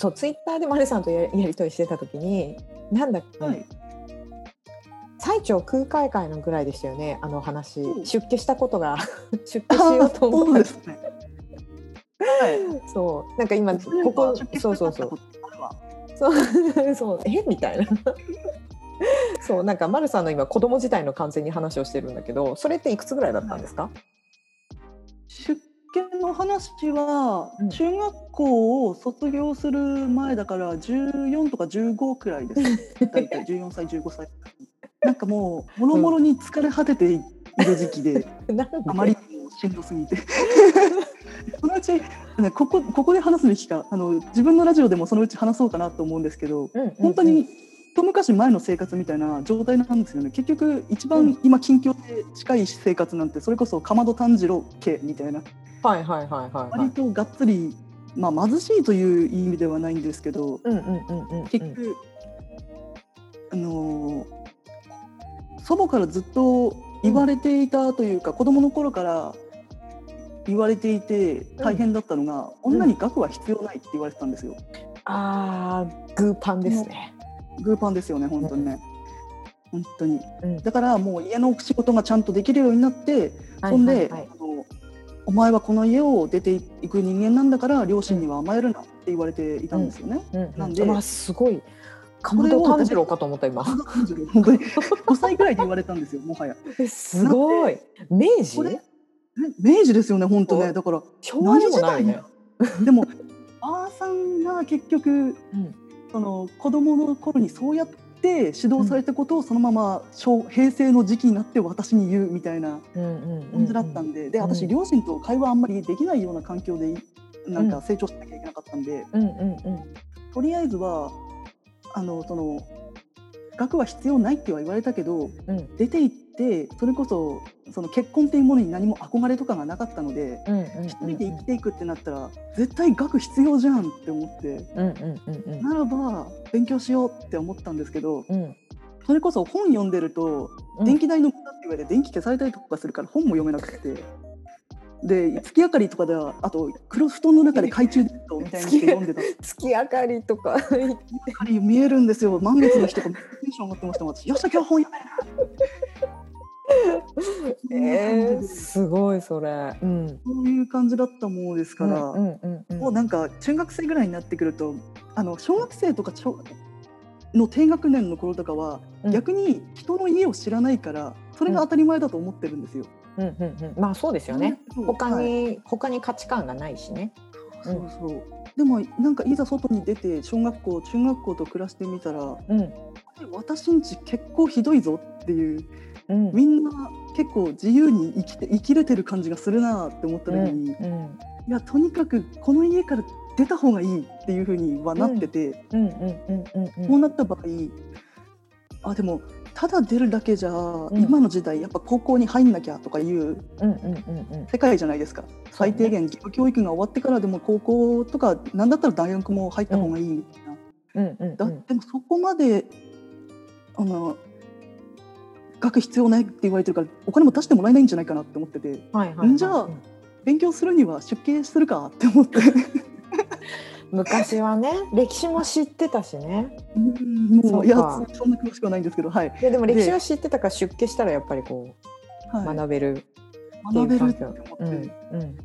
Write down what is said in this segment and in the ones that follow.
そうツイッターで丸さんとややり取りしてた時になんだっけ、はい。最長空海会のぐらいでしたよねあの話、うん。出家したことが。出家しようと思そうっですね。はい。たそう。なんか今ここそうそうそう。そう。そう。え？みたいな。そう。なんか丸さんの今子供時代の完全に話をしてるんだけどそれっていくつぐらいだったんですか、出家の話はうん中学校を卒業する前だから14とか15くらいです。大体14歳15歳。なんかもうもろもろに疲れ果てている時期で、なんで？あまりにもしんどすぎて。そのうち、ね、ここここで話すべきかあの自分のラジオでもそのうち話そうかなと思うんですけど、うんうんうん本当に一昔前の生活みたいな状態なんですよね。結局一番今近況で近い生活なんてそれこそかまど炭治郎家みたいな。はいはいはいはいはい。割とがっつり、まあ、貧しいという意味ではないんですけどうんうんうんうん結局、あのー祖母からずっと言われていたというか、子供の頃から言われていて大変だったのが、女に学は必要ないって言われてたんですよ。あーグーパンですね。グーパンですよね本当にね、本当に。うん。だからもう家の仕事がちゃんとできるようになって、はいそんで、あのお前はこの家を出ていく人間なんだから両親には甘えるなって言われていたんですよね。うん。うん。なんでまあすごい。鎌田炭治郎かと思った今。本当に。5歳ぐらいで言われたたんですよもはや。えすごい。明治？これね明治ですよね本当おねだから昭和でもなね。でも ばあさんが結局うんその子供の頃にそうやって指導されたことをそのまま昭平成の時期になって私に言うみたいな感じだったんで、で私うん。両親と会話あんまりできないような環境でなんうんか成長しなきゃいけなかったんで、とりあえずはあのその学は必要ないっては言われたけどうん。出て行ってそれこそその結婚っていうものに何も憧れとかがなかったので。うんうん一人で生きていくってなったら絶対学必要じゃんって思ってうんうんならば勉強しようって思ったんですけどうん。それこそ本読んでるとうん。電気代の無駄って言われて電気消されたりとかするから本も読めなくて。で月明かりとかではあと黒布団の中で懐中電灯みたいにして読んでた。月明かりとか。明かり見えるんですよ。満月の日とかテンション上がってました私。よっしゃ今日本読めるえー、すごいそれ。うん。そういう感じだったものですから、うんうんうんもうなんか中学生ぐらいになってくるとあの小学生とか小の低学年の頃とかは、うん逆に人の家を知らないからそれが当たり前だと思ってるんですよ。うんうんうん。まあそうですよね。他はいに、他に価値観がないしね。そうそうでもなんかいざ外に出て小学校中学校と暮らしてみたらうん私んち結構ひどいぞっていううん。みんな結構自由に生きて生きれてる感じがするなって思った時に、いうん。やとにかくこの家から出た方がいいっていうふうにはなってて。こうなった場合あでもただ出るだけじゃ、ん。今の時代やっぱ高校に入んなきゃとかいう世界じゃないですか、最低限義務教育が終わってからでも高校とかなんだったら大学も入った方がいいみたいな、うんうん。だでもそこまであの学必要ないって言われてるからお金も出してもらえないんじゃないかなって思ってて。はいはいじゃあ勉強するには出家するかって思って。昔はね 歴史も知ってたしね。うんもそうういやかそんな詳しくはないんですけどはい、いやでも歴史は知ってたから出家したらやっぱりこうはい、学べる。学べるって思って、うんうん。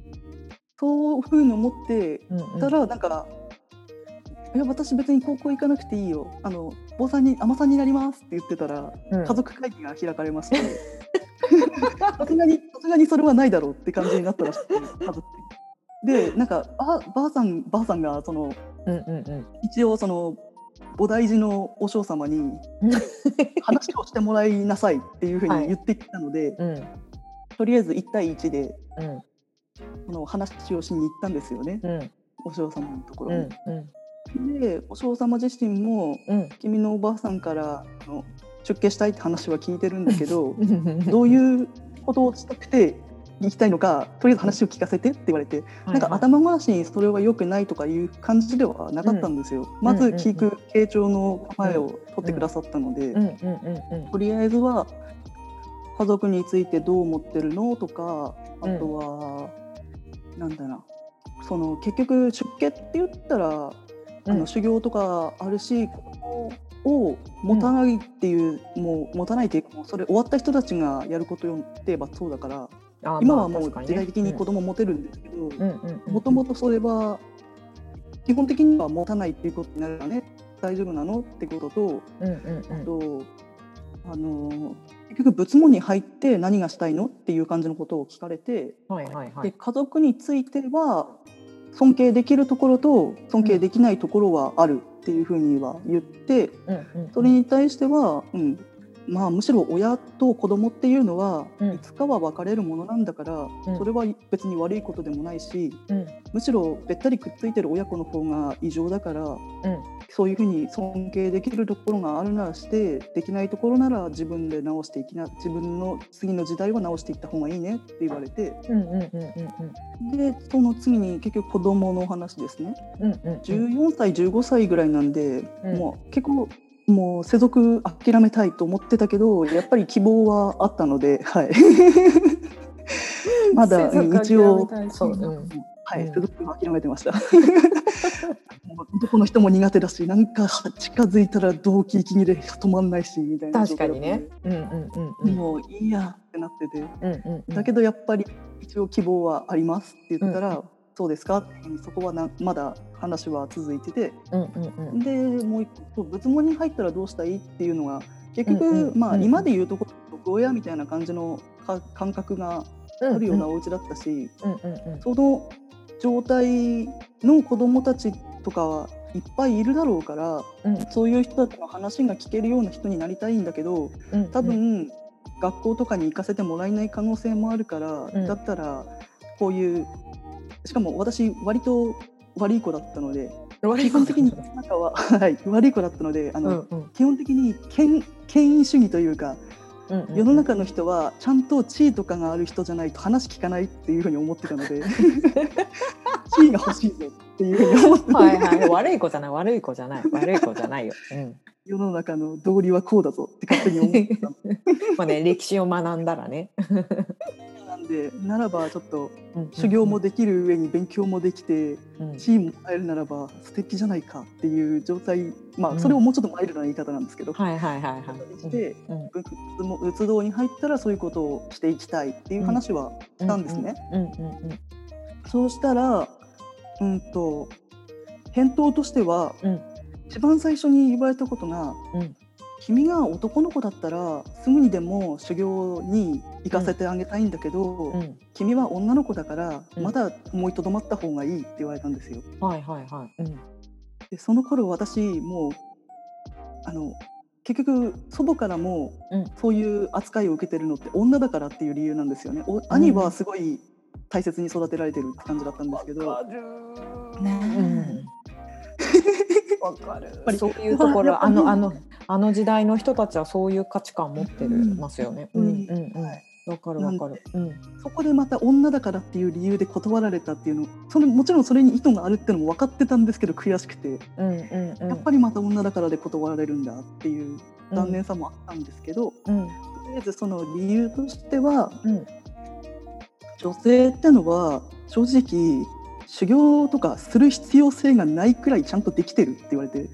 そういうふうに思ってうんうん。たらなんか「いや私別に高校行かなくていいよ。あの坊さんに尼さんになります」って言ってたらうん。家族会議が開かれまして。さすがにさすがにそれはないだろうって感じになったらしくて家族でなんかばばあさんばあさんがそのうんうんうん。一応その菩提寺の和尚様に 話をしてもらいなさいっていうふうに言ってきたので、うん。とりあえず1対1でうん。この話をしに行ったんですよね。うん。和尚様のところうに。んでお嬢様自身もうん。君のおばあさんからあの出家したいって話は聞いてるんだけどうん どういうことをしたくて行きたいのかとりあえず話を聞かせてって言われて、なんか頭ごなしにそれは良くないとかいう感じではなかったんですよ。まず聞く傾聴の構えを取ってくださったので、うんうんうんうんとりあえずは家族についてどう思ってるのとかあとは、なんだな。その結局出家って言ったらあの修行とかあるし、を持たないっていう、もう持たないっていうかそれ終わった人たちがやることよって言えばそうだから今はもう時代的に子供持てるんですけどうんうんうん。うんもともとそれは基本的には持たないっていうことになるからね。大丈夫なのってこととうんうんうん。とあの結局仏門に入って何がしたいのっていう感じのことを聞かれて、はいはいはい。で家族については尊敬できるところと尊敬できないところはあるっていうふうには言って、それに対しては、うんまあ、むしろ親と子供っていうのは、うん。いつかは別れるものなんだから、うん。それは別に悪いことでもないしうん。むしろべったりくっついてる親子の方が異常だから、うんそういうふうに尊敬できるところがあるならしてできないところなら自分で直していきな自分の次の時代は直していった方がいいねって言われてでその次に結局子供の話ですね。うんうんうん。14歳15歳ぐらいなんで、うん。もう結構もう世俗諦めたいと思ってたけどやっぱり希望はあったので、はい、まだ一応諦めたいそう。うんはい、うん。世俗は諦めてました。男の人も苦手だしなんか近づいたら動機息切れ止まんないしみたいな確かにね。うんうんうんうん。もういいやってなってて。うんうんうん。だけどやっぱり一応希望はありますって言ったら、そうですかそこはなまだ話は続いてて。うんうんうん。でもう一個仏門に入ったらどうしたいっていうのが結局、うんうんまあうん。今で言うとこ毒親みたいな感じのか感覚があるようなお家だったし、うんうんうん。その状態の子供たちとかはいっぱいいるだろうからうん。そういう人たちの話が聞けるような人になりたいんだけどうん。多分、学校とかに行かせてもらえない可能性もあるから、うん。だったらこういうしかも私割と悪い子だったので基本的になんかは、はい、悪い子だったのであの、うんうん。基本的に権権威主義というかうんうん世の中の人はちゃんと地位とかがある人じゃないと話聞かないっていうふうに思ってたので 地位が欲しいぞっていうふうに思ってて、はいはい悪い子じゃない悪い子じゃない悪い子じゃないよ。うん。世の中の道理はこうだぞって勝手に思ってたの まあね歴史を学んだらね。でならばちょっと修行もできる上に勉強もできてうん。地位も入るならば素敵じゃないかっていう状態まうん。あそれをもうちょっとマイルドな言い方なんですけど、はいはいはいはい。して仏道に入ったらそういうことをしていきたいっていう話はしたんですね。そうしたら、うんと返答としては、うん。一番最初に言われたことが、うん。君が男の子だったらすぐにでも修行に行かせてあげたいんだけど、うんうん。君は女の子だからうんまだ思いとどまった方がいいって言われたんですよ。はいはいはい。うんでその頃私もうあの結局祖母からもうんそういう扱いを受けてるのって女だからっていう理由なんですよね。お兄はすごい大切に育てられてるって感じだったんですけど。うん。わかるぱりそういうところあのあのあの時代の人たちはそういう価値観持ってるうんますよね。ううんんうんうん。わかるわかる。うん。そこでまた女だからっていう理由で断られたっていうのそれもちろんそれに意図があるっていうのも分かってたんですけど悔しくて、うんうんうん。やっぱりまた女だからで断られるんだっていう残念さもあったんですけど、うん。とりあえずその理由としてはうん。女性ってのは正直修行とかする必要性がないくらいちゃんとできてるって言われて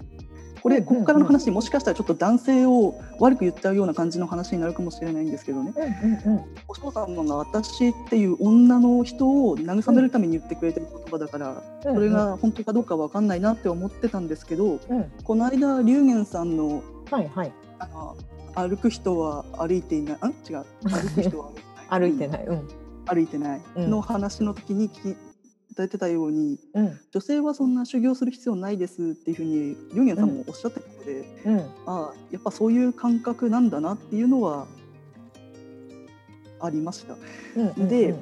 これここからの話もしかしたらちょっと男性を悪く言っちゃうような感じの話になるかもしれないんですけどね。うんうんお嬢様が私っていう女の人を慰めるために言ってくれてる言葉だから、うん。それが本当かどうかわかんないなって思ってたんですけど、うん。この間龍玄さんのはいはい。あの歩く人は歩いていない。あ違う。歩く人は歩いてない。歩いてない。うん。歩いてない。うん。の話の時にただいてたようにうん。女性はそんな修行する必要ないですっていうふうに龍玄さんもおっしゃってたので、うん。ああやっぱそういう感覚なんだなっていうのはありました。うんで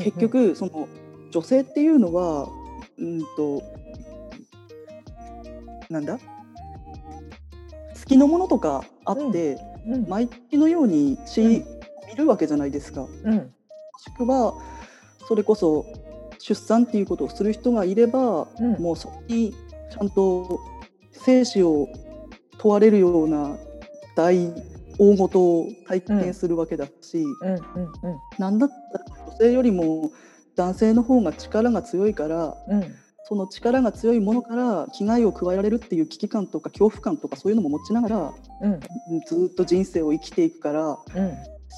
結、局その女性っていうのはうんとなんだ？好きのものとかあって、うん。うん。毎月のようにし、うん。見るわけじゃないですか。もうん。しくはそれこそ出産っていうことをする人がいれば、うん。もうそこにちゃんと生死を問われるような大大事を体験するわけだし、うんうんうん。なんだったら女性よりも男性の方が力が強いからうん。その力が強いものから危害を加えられるっていう危機感とか恐怖感とかそういうのも持ちながらうん。ずっと人生を生きていくからうん。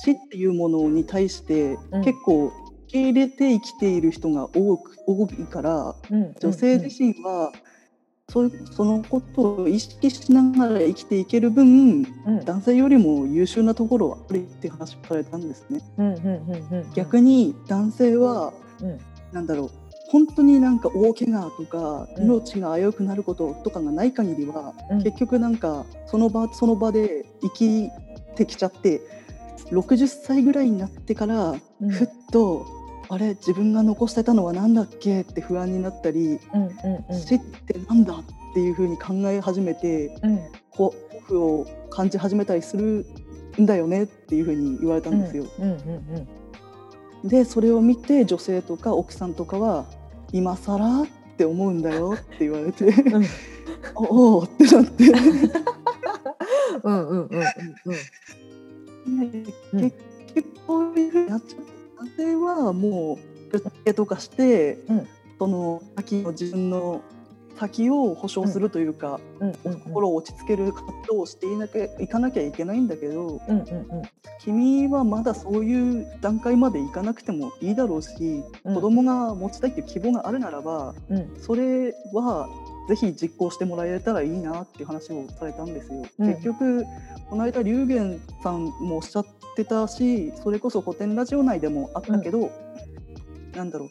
死っていうものに対してうん。結構受け入れて生きている人が多く多いからうん女性自身はそういうそのことを意識しながら生きていける分うん。男性よりも優秀なところはあるって話をされたんですね。逆に男性はうん。なんだろう本当になんか大怪我とかうん。命が危うくなることとかがない限りは、うん。結局なんかその場その場で生きてきちゃって60歳ぐらいになってからうん。ふっと、あれ自分が残してたのは何だっけ？って不安になったり、死ってなんだっていうふうに考え始めてうん。こ恐怖を感じ始めたりするんだよねっていうふうに言われたんですよ。でそれを見て女性とか奥さんとかは今更って思うんだよって言われて うん。おおってなって。うんうんうんうんうん。結局こういうふうになっちゃう男性はもうぶっつけとかして、うん。その先の自分の先を保証するというか、心を落ち着ける活動をしていなきゃいかなきゃいけないん。だけど君はまだそういう段階までいかなくてもいいだろうし、うん。子供が持ちたいっていう希望があるならばうん。それはぜひ実行してもらえたらいいなっていう話をされたんですよ。うん。結局この間龍玄さんもおっしゃってたしそれこそ古典ラジオ内でもあったけど、なんだろう。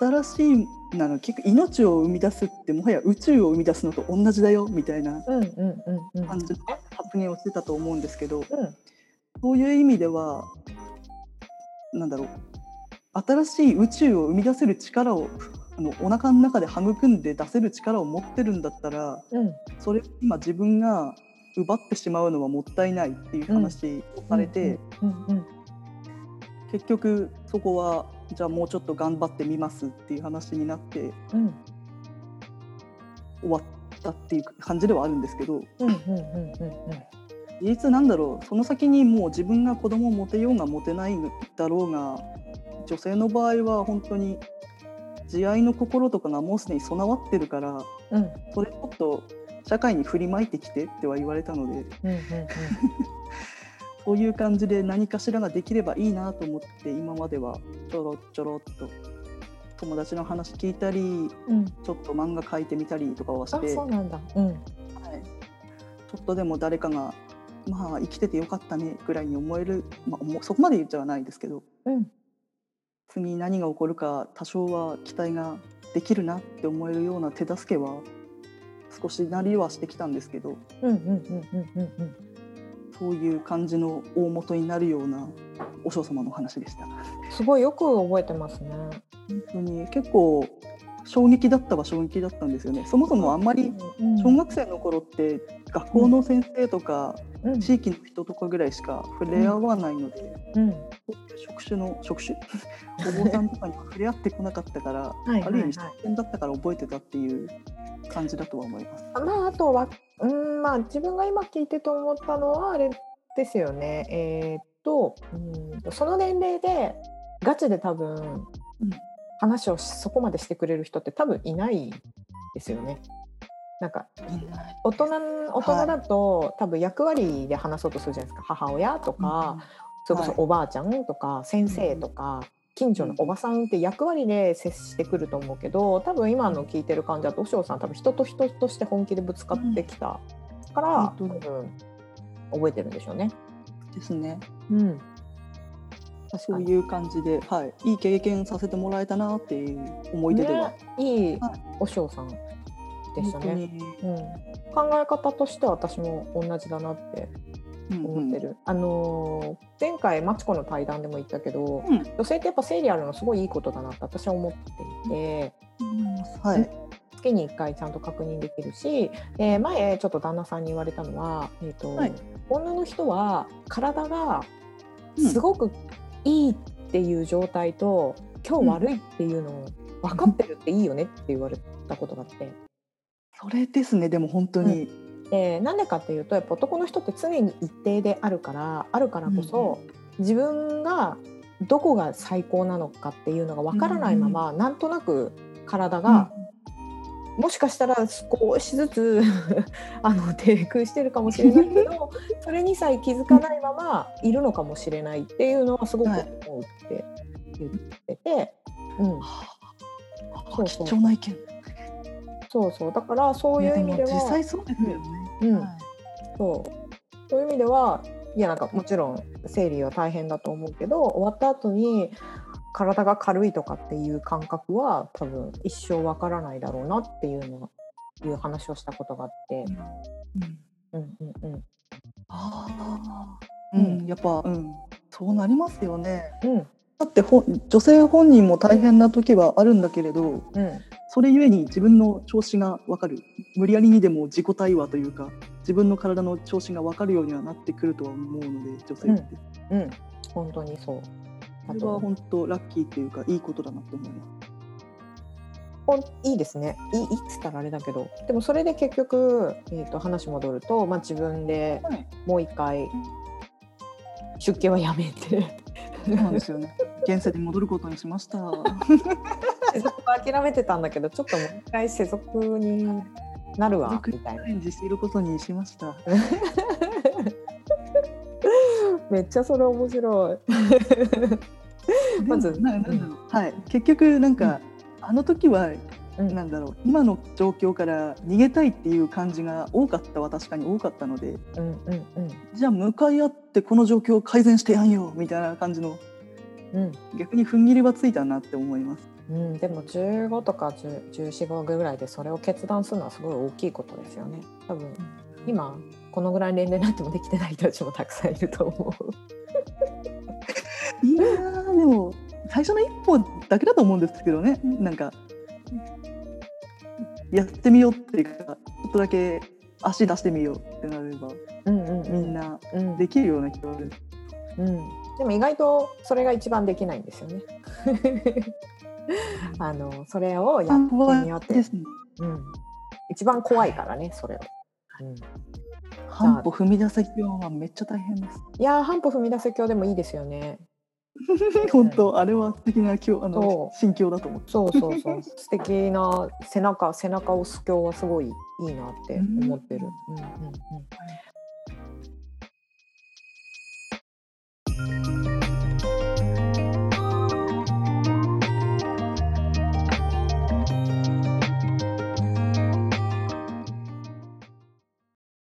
新しいなの結局命を生み出すってもはや宇宙を生み出すのと同じだよみたいなうんうんうんうん。感じの発言をしてたと思うんですけど、うん。そういう意味ではなんだろう。新しい宇宙を生み出せる力をあのお腹の中で育んで出せる力を持ってるんだったらうん。それを今自分が奪ってしまうのはもったいないっていう話をされて、結局そこはじゃあもうちょっと頑張ってみますっていう話になってうん。終わったっていう感じではあるんですけど事実なんだろうその先にもう自分が子供を持てようが持てないだろうが女性の場合は本当に慈愛の心とかがもうすでに備わってるからうん。それちょっと社会に振りまいてきてっては言われたのでうんうん そういう感じで何かしらができればいいなと思って今まではちょろちょろっと友達の話聞いたりうん。ちょっと漫画描いてみたりとかはしあて、はい、そうなんだ。うん。ちょっとでも誰かがまあ生きててよかったねぐらいに思える、まあ、そこまで言っちゃないですけどうん次何が起こるか多少は期待ができるなって思えるような手助けは少しなりはしてきたんですけどそういう感じの大元になるようなお嬢様の話でした。すごいよく覚えてますね。本当に結構衝撃だったは衝撃だったんですよね。そもそもあんまりうん小学生の頃って学校の先生とかうん。地域の人とかぐらいしか触れ合わないので、うん。職種の職種？お坊さんとかには触れ合ってこなかったからはいある意味新鮮だったから覚えてたっていう感じだとは思います。まああとはうんまあ自分が今聞いてと思ったのはあれですよね。えーっとうんその年齢でガチで多分、うん話をしそこまでしてくれる人って多分いないですよね。なんか大人大人だと、多分役割で話そうとするじゃないですか。母親とか、それこそおばあちゃんとか先生とか、近所のおばさんって役割で接してくると思うけど多分今の聞いてる感じだと和尚さん多分人と人として本気でぶつかってきたから、うん。多分覚えてるんでしょうね。ですね。うん、そういう感じで、はい、いい経験させてもらえたなっていう思い出では、ね、いいはい和尚さんでしたね。うん、考え方としては私も同じだなってうんうん。思ってる、あのー前回マチコの対談でも言ったけど、うん。女性ってやっぱ生理あるのすごいいいことだなって私は思っていて。はい、月に1回ちゃんと確認できるし、えー前ちょっと旦那さんに言われたのは、えーとはい。女の人は体がうん。すごくいいっていう状態と、今日悪いっていうのを分かってるっていいよねって言われたことがあって。それですね。でも本当に、でなんでかっていうとやっぱ男の人って常に一定であるからあるからこそ、自分がどこが最高なのかっていうのがわからないまま、なんとなく体が、もしかしたら少しずつ あの低空してるかもしれないけど それにさえ気づかないままいるのかもしれないっていうのはすごく思うって言ってて、うん、そうそう貴重な意見。そうそう。だからそういう意味では実際そうですよね、うん、はい、そう。そういう意味ではいやなんかもちろん生理は大変だと思うけど終わった後に体が軽いとかっていう感覚は多分一生わからないだろうなっていうのいう話をしたことがあって。うん、うん、うんうんああ、うん、やっぱ、うん、そうなりますよね。うん、だってほ女性本人も大変な時はあるんだけれど、うん、それゆえに自分の調子が分かる。無理やりにでも自己対話というか自分の体の調子が分かるようにはなってくるとは思うので女性って。うん、うん、本当にそうそれは本当ラッキーっていうかいいことだなと思います。ほんいいですねいいいっつったらあれだけどでもそれで結局、えーと、話戻ると、まあ、自分でもう一回出家はやめてそうなんですよね現世に戻ることにしました世俗は諦めてたんだけどちょっともう一回世俗になるわみたいな。チャレンジしていることにしました。めっちゃそれ面白い。まず、ななんだろう、はい、結局なんか、うん、あの時は、うん、なんだろう。今の状況から逃げたいっていう感じが多かったは確かに多かったので、うんうんうん、じゃあ向かい合ってこの状況を改善してやんよみたいな感じの、うん、逆に踏ん切りはついたなって思います。うん、でも15とか1415ぐらいでそれを決断するのはすごい大きいことですよね。多分今このぐらい年齢になってもできてない人たちもたくさんいると思う。いやでも最初の一歩だけだと思うんですけどね。なんかやってみようっていうかちょっとだけ足出してみようってなれば、うんうんうん、みんなできるような気がする、うん、でも意外とそれが一番できないんですよね。あのそれをやってみようって、ね、うん、一番怖いからねそれを。うん。半歩踏み出せ教はめっちゃ大変です。いや半歩踏み出せ教でもいいですよね。本当、あれは素敵な教あの心境だと思って。そうそうそう。素敵な背中背中を押す日はすごいいいなって思ってる。うん。うんうん、うん。